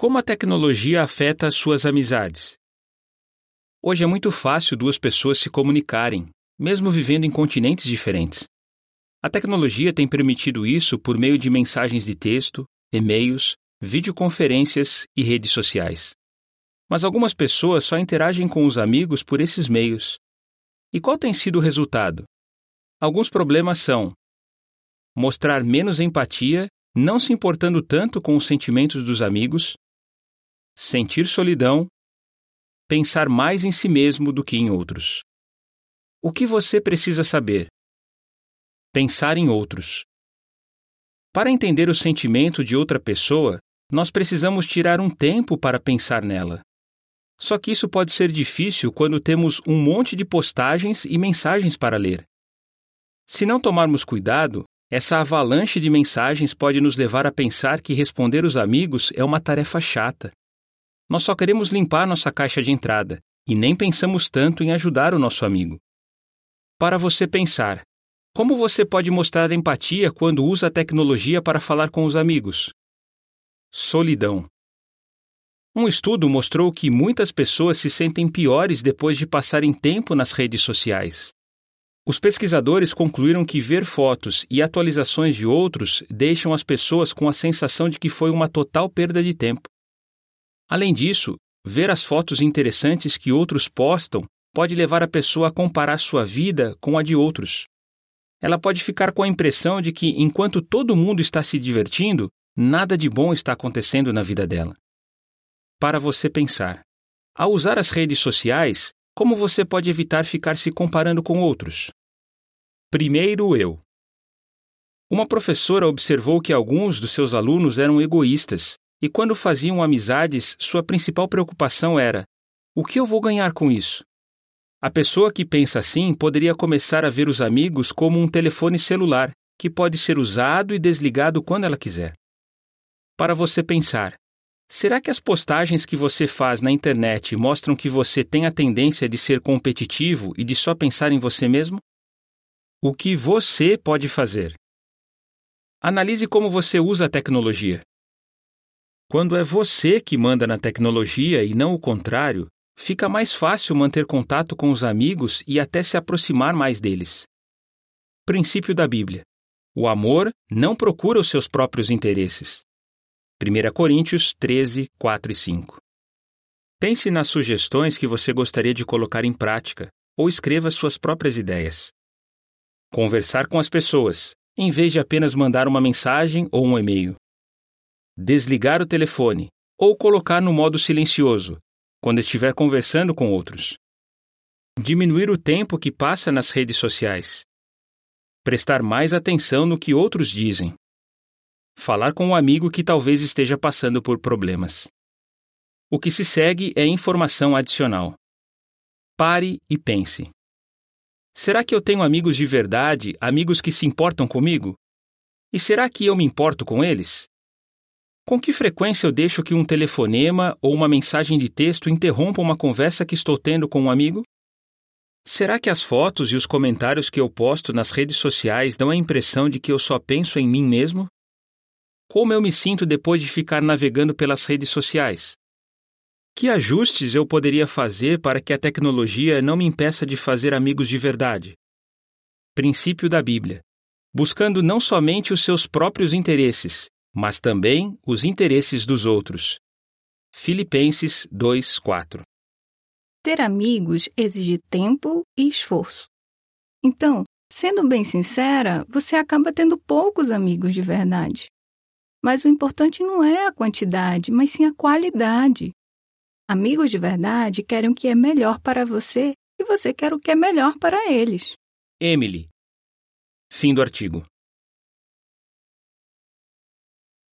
Como a tecnologia afeta as suas amizades? Hoje é muito fácil duas pessoas se comunicarem, mesmo vivendo em continentes diferentes. A tecnologia tem permitido isso por meio de mensagens de texto, e-mails, videoconferências e redes sociais. Mas algumas pessoas só interagem com os amigos por esses meios. E qual tem sido o resultado? Alguns problemas são mostrar menos empatia, não se importando tanto com os sentimentos dos amigos, sentir solidão, pensar mais em si mesmo do que em outros. O que você precisa saber? Pensar em outros. Para entender o sentimento de outra pessoa, nós precisamos tirar um tempo para pensar nela. Só que isso pode ser difícil quando temos um monte de postagens e mensagens para ler. Se não tomarmos cuidado, essa avalanche de mensagens pode nos levar a pensar que responder os amigos é uma tarefa chata. Nós só queremos limpar nossa caixa de entrada e nem pensamos tanto em ajudar o nosso amigo. Para você pensar, como você pode mostrar empatia quando usa a tecnologia para falar com os amigos? Solidão. Um estudo mostrou que muitas pessoas se sentem piores depois de passarem tempo nas redes sociais. Os pesquisadores concluíram que ver fotos e atualizações de outros deixam as pessoas com a sensação de que foi uma total perda de tempo. Além disso, ver as fotos interessantes que outros postam pode levar a pessoa a comparar sua vida com a de outros. Ela pode ficar com a impressão de que, enquanto todo mundo está se divertindo, nada de bom está acontecendo na vida dela para você pensar. Ao usar as redes sociais, como você pode evitar ficar se comparando com outros? Primeiro eu. Uma professora observou que alguns dos seus alunos eram egoístas e, quando faziam amizades, sua principal preocupação era: o que eu vou ganhar com isso? A pessoa que pensa assim poderia começar a ver os amigos como um telefone celular, que pode ser usado e desligado quando ela quiser. Para você pensar, Será que as postagens que você faz na internet mostram que você tem a tendência de ser competitivo e de só pensar em você mesmo? O que você pode fazer? Analise como você usa a tecnologia. Quando é você que manda na tecnologia e não o contrário, fica mais fácil manter contato com os amigos e até se aproximar mais deles. Princípio da Bíblia: O amor não procura os seus próprios interesses. 1 Coríntios 13, 4 e 5. Pense nas sugestões que você gostaria de colocar em prática ou escreva suas próprias ideias. Conversar com as pessoas, em vez de apenas mandar uma mensagem ou um e-mail. Desligar o telefone ou colocar no modo silencioso quando estiver conversando com outros. Diminuir o tempo que passa nas redes sociais. Prestar mais atenção no que outros dizem. Falar com um amigo que talvez esteja passando por problemas. O que se segue é informação adicional. Pare e pense. Será que eu tenho amigos de verdade, amigos que se importam comigo? E será que eu me importo com eles? Com que frequência eu deixo que um telefonema ou uma mensagem de texto interrompa uma conversa que estou tendo com um amigo? Será que as fotos e os comentários que eu posto nas redes sociais dão a impressão de que eu só penso em mim mesmo? Como eu me sinto depois de ficar navegando pelas redes sociais? Que ajustes eu poderia fazer para que a tecnologia não me impeça de fazer amigos de verdade? Princípio da Bíblia: buscando não somente os seus próprios interesses, mas também os interesses dos outros. Filipenses 2:4 Ter amigos exige tempo e esforço. Então, sendo bem sincera, você acaba tendo poucos amigos de verdade. Mas o importante não é a quantidade, mas sim a qualidade. Amigos de verdade querem o que é melhor para você e você quer o que é melhor para eles. Emily. Fim do artigo.